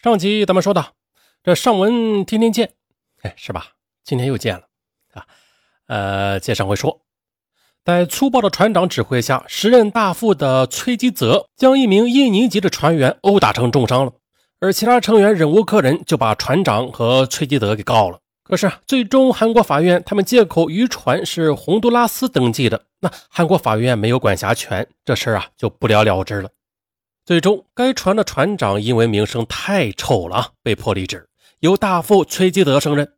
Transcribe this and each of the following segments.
上集咱们说到，这上文天天见，哎，是吧？今天又见了啊。呃，接上回说，在粗暴的船长指挥下，时任大副的崔基泽将一名印尼籍的船员殴打成重伤了，而其他成员忍无可忍，就把船长和崔基泽给告了。可是最终韩国法院他们借口渔船是洪都拉斯登记的，那韩国法院没有管辖权，这事儿啊就不了了之了。最终，该船的船长因为名声太臭了，被迫离职，由大副崔基德升任。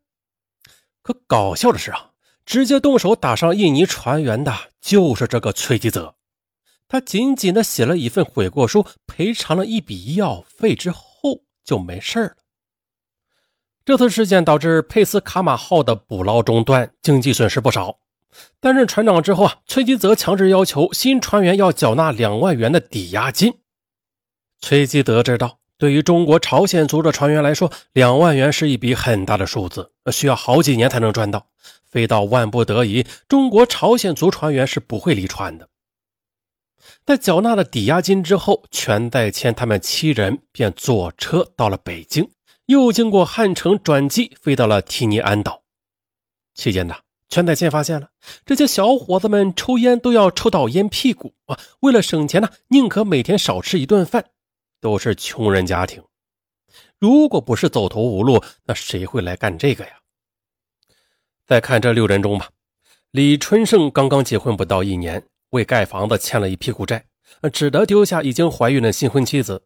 可搞笑的是啊，直接动手打伤印尼船员的就是这个崔基泽。他仅仅的写了一份悔过书，赔偿了一笔医药费之后就没事了。这次事件导致佩斯卡马号的捕捞中断，经济损失不少。担任船长之后啊，崔基泽强制要求新船员要缴纳两万元的抵押金。崔基德知道，对于中国朝鲜族的船员来说，两万元是一笔很大的数字，需要好几年才能赚到。非到万不得已，中国朝鲜族船员是不会离船的。在缴纳了抵押金之后，全代谦他们七人便坐车到了北京，又经过汉城转机，飞到了提尼安岛。期间呢，全代谦发现了这些小伙子们抽烟都要抽到烟屁股啊，为了省钱呢，宁可每天少吃一顿饭。都是穷人家庭，如果不是走投无路，那谁会来干这个呀？再看这六人中吧，李春盛刚刚结婚不到一年，为盖房子欠了一屁股债，只得丢下已经怀孕的新婚妻子；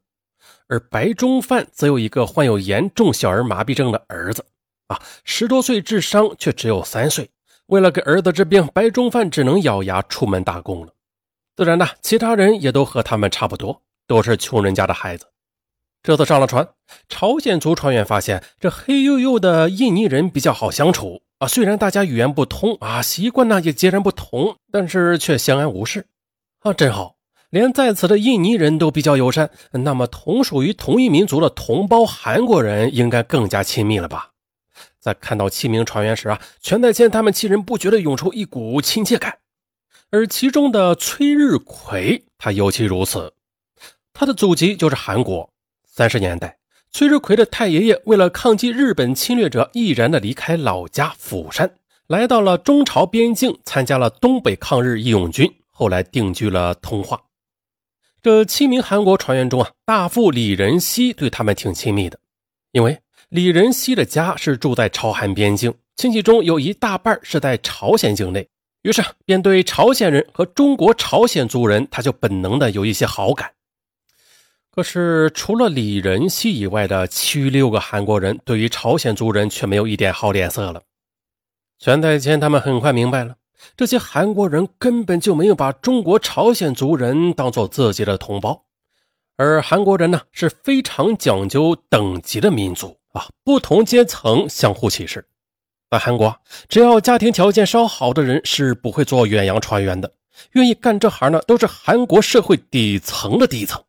而白中范则有一个患有严重小儿麻痹症的儿子，啊，十多岁智商却只有三岁。为了给儿子治病，白中范只能咬牙出门打工了。自然呢，其他人也都和他们差不多。都是穷人家的孩子。这次上了船，朝鲜族船员发现这黑黝黝的印尼人比较好相处啊。虽然大家语言不通啊，习惯呢也截然不同，但是却相安无事啊，真好。连在此的印尼人都比较友善，那么同属于同一民族的同胞韩国人应该更加亲密了吧？在看到七名船员时啊，全在谦他们七人不觉得涌出一股亲切感，而其中的崔日奎，他尤其如此。他的祖籍就是韩国。三十年代，崔日奎的太爷爷为了抗击日本侵略者，毅然的离开老家釜山，来到了中朝边境，参加了东北抗日义勇军，后来定居了通化。这七名韩国船员中啊，大副李仁熙对他们挺亲密的，因为李仁熙的家是住在朝韩边境，亲戚中有一大半是在朝鲜境内，于是便对朝鲜人和中国朝鲜族人，他就本能的有一些好感。可是，除了李仁熙以外的其余六个韩国人，对于朝鲜族人却没有一点好脸色了。全太谦他们很快明白了，这些韩国人根本就没有把中国朝鲜族人当做自己的同胞，而韩国人呢是非常讲究等级的民族啊，不同阶层相互歧视。在韩国，只要家庭条件稍好的人是不会做远洋船员的，愿意干这行呢，都是韩国社会底层的底层。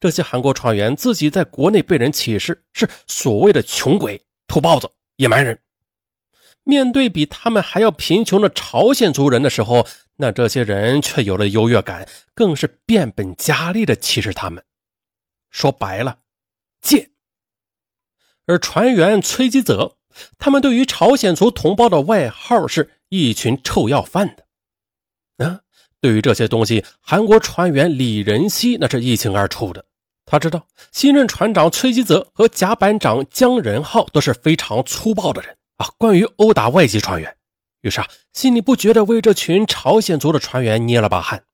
这些韩国船员自己在国内被人歧视，是所谓的穷鬼、土包子、野蛮人。面对比他们还要贫穷的朝鲜族人的时候，那这些人却有了优越感，更是变本加厉的歧视他们。说白了，贱。而船员崔基泽，他们对于朝鲜族同胞的外号是一群臭要饭的。啊。对于这些东西，韩国船员李仁熙那是一清二楚的。他知道新任船长崔基泽和甲板长姜仁浩都是非常粗暴的人啊。关于殴打外籍船员，于是啊，心里不觉得为这群朝鲜族的船员捏了把汗。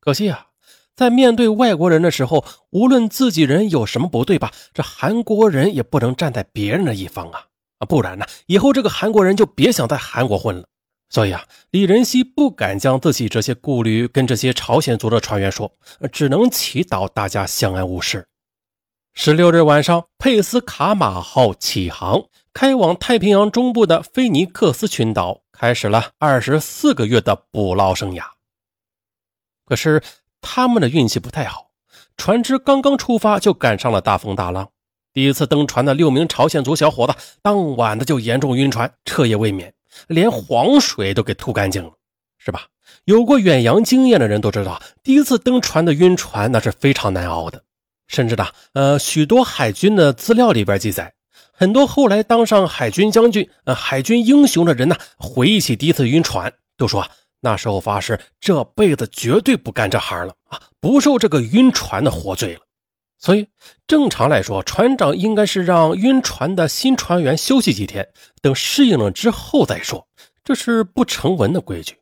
可惜啊，在面对外国人的时候，无论自己人有什么不对吧，这韩国人也不能站在别人的一方啊啊，不然呢，以后这个韩国人就别想在韩国混了。所以啊，李仁熙不敢将自己这些顾虑跟这些朝鲜族的船员说，只能祈祷大家相安无事。十六日晚上，佩斯卡马号起航，开往太平洋中部的菲尼克斯群岛，开始了二十四个月的捕捞生涯。可是他们的运气不太好，船只刚刚出发就赶上了大风大浪。第一次登船的六名朝鲜族小伙子，当晚的就严重晕船，彻夜未眠。连黄水都给吐干净了，是吧？有过远洋经验的人都知道，第一次登船的晕船那是非常难熬的。甚至呢，呃，许多海军的资料里边记载，很多后来当上海军将军、呃，海军英雄的人呢，回忆起第一次晕船，都说那时候发誓这辈子绝对不干这行了啊，不受这个晕船的活罪了。所以正常来说，船长应该是让晕船的新船员休息几天，等适应了之后再说，这是不成文的规矩。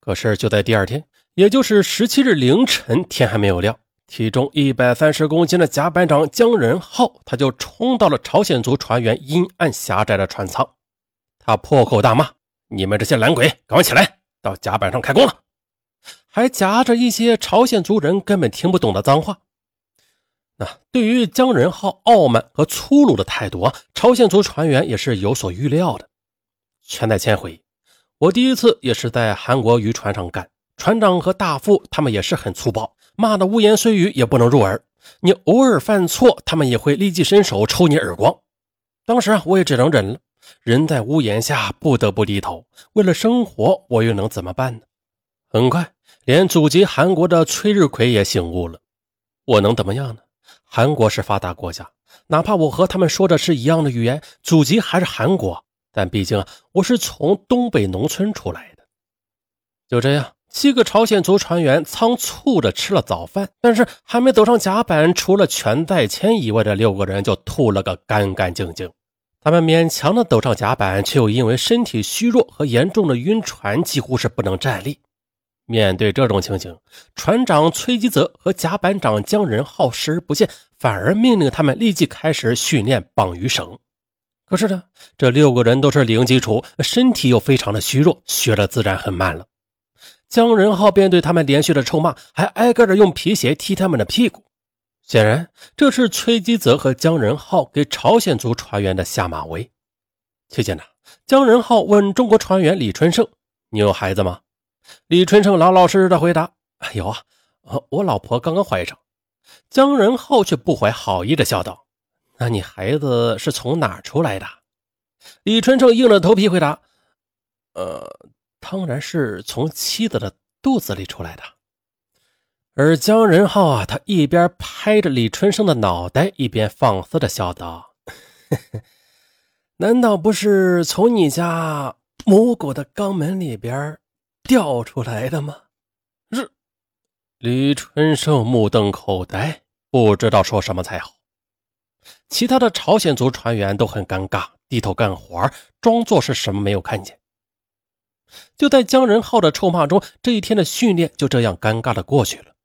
可是就在第二天，也就是十七日凌晨，天还没有亮。体重一百三十公斤的甲板长姜仁浩，他就冲到了朝鲜族船员阴暗狭窄的船舱，他破口大骂：“你们这些懒鬼，赶快起来，到甲板上开工了！”还夹着一些朝鲜族人根本听不懂的脏话。啊对于姜仁浩傲慢和粗鲁的态度啊，朝鲜族船员也是有所预料的。全在谦回忆：“我第一次也是在韩国渔船上干，船长和大副他们也是很粗暴。”骂的污言碎语也不能入耳，你偶尔犯错，他们也会立即伸手抽你耳光。当时啊，我也只能忍了。人在屋檐下，不得不低头。为了生活，我又能怎么办呢？很快，连祖籍韩国的崔日奎也醒悟了。我能怎么样呢？韩国是发达国家，哪怕我和他们说的是一样的语言，祖籍还是韩国，但毕竟啊我是从东北农村出来的。就这样。七个朝鲜族船员仓促的吃了早饭，但是还没走上甲板，除了全在谦以外的六个人就吐了个干干净净。他们勉强的走上甲板，却又因为身体虚弱和严重的晕船，几乎是不能站立。面对这种情形，船长崔基泽和甲板长姜仁浩视而不见，反而命令他们立即开始训练绑鱼绳。可是呢，这六个人都是零基础，身体又非常的虚弱，学的自然很慢了。姜仁浩便对他们连续的臭骂，还挨个的用皮鞋踢他们的屁股。显然，这是崔基泽和姜仁浩给朝鲜族船员的下马威。期间呢，姜仁浩问中国船员李春胜：“你有孩子吗？”李春胜老老实实的回答：“有啊，我老婆刚刚怀上。”姜仁浩却不怀好意的笑道：“那你孩子是从哪出来的？”李春胜硬着头皮回答：“呃。”当然是从妻子的肚子里出来的。而姜仁浩啊，他一边拍着李春生的脑袋，一边放肆的笑道：“ 难道不是从你家母狗的肛门里边掉出来的吗？”是。李春生目瞪口呆，不知道说什么才好。其他的朝鲜族船员都很尴尬，低头干活，装作是什么没有看见。就在姜仁浩的臭骂中，这一天的训练就这样尴尬的过去了。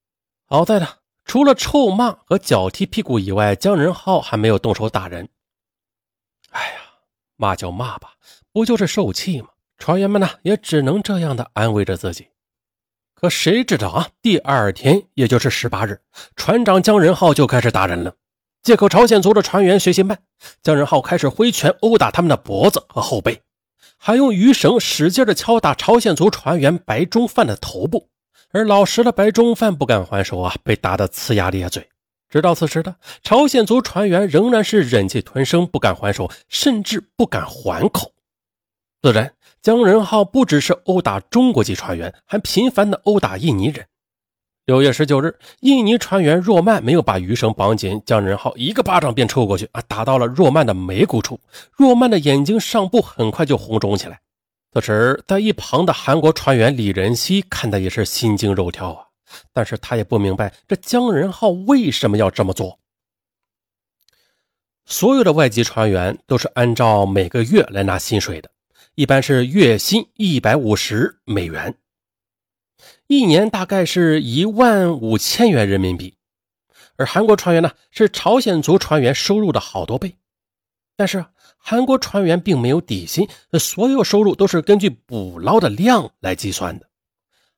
好在呢，除了臭骂和脚踢屁股以外，姜仁浩还没有动手打人。哎呀，骂就骂吧，不就是受气吗？船员们呢，也只能这样的安慰着自己。可谁知道啊，第二天，也就是十八日，船长姜仁浩就开始打人了。借口朝鲜族的船员学习慢，姜仁浩开始挥拳殴打他们的脖子和后背。还用鱼绳使劲的敲打朝鲜族船员白中范的头部，而老实的白中范不敢还手啊，被打得呲牙咧嘴。直到此时的朝鲜族船员仍然是忍气吞声，不敢还手，甚至不敢还口。自然，姜仁浩不只是殴打中国籍船员，还频繁的殴打印尼人。六月十九日，印尼船员若曼没有把鱼绳绑紧，姜仁浩一个巴掌便抽过去，啊，打到了若曼的眉骨处。若曼的眼睛上部很快就红肿起来。此时，在一旁的韩国船员李仁熙看的也是心惊肉跳啊，但是他也不明白这姜仁浩为什么要这么做。所有的外籍船员都是按照每个月来拿薪水的，一般是月薪一百五十美元。一年大概是一万五千元人民币，而韩国船员呢是朝鲜族船员收入的好多倍。但是韩国船员并没有底薪，所有收入都是根据捕捞的量来计算的。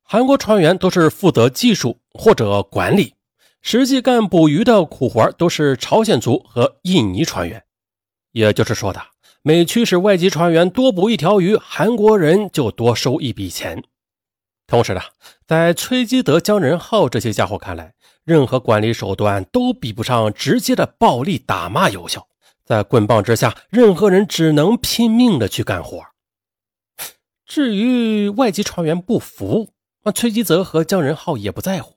韩国船员都是负责技术或者管理，实际干捕鱼的苦活都是朝鲜族和印尼船员。也就是说的，每驱使外籍船员多捕一条鱼，韩国人就多收一笔钱。同时呢，在崔基德、姜仁浩这些家伙看来，任何管理手段都比不上直接的暴力打骂有效。在棍棒之下，任何人只能拼命的去干活。至于外籍船员不服，那崔基泽和姜仁浩也不在乎。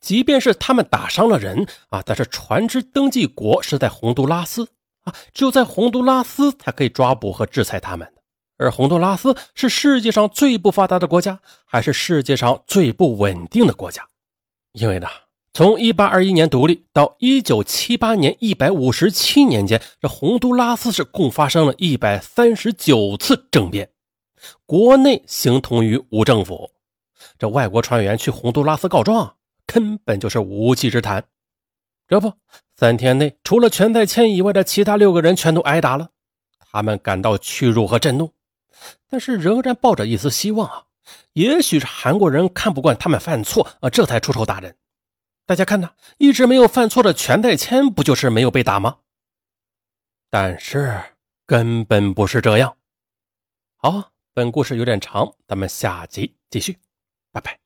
即便是他们打伤了人啊，但是船只登记国是在洪都拉斯啊，只有在洪都拉斯才可以抓捕和制裁他们。而洪都拉斯是世界上最不发达的国家，还是世界上最不稳定的国家？因为呢，从1821年独立到1978年157年间，这洪都拉斯是共发生了一百三十九次政变，国内形同于无政府。这外国船员去洪都拉斯告状，根本就是无稽之谈。这不，三天内除了全在谦以外的其他六个人全都挨打了，他们感到屈辱和震怒。但是仍然抱着一丝希望啊，也许是韩国人看不惯他们犯错啊，这才出手打人。大家看呐，一直没有犯错的全在谦，不就是没有被打吗？但是根本不是这样。好，本故事有点长，咱们下集继续，拜拜。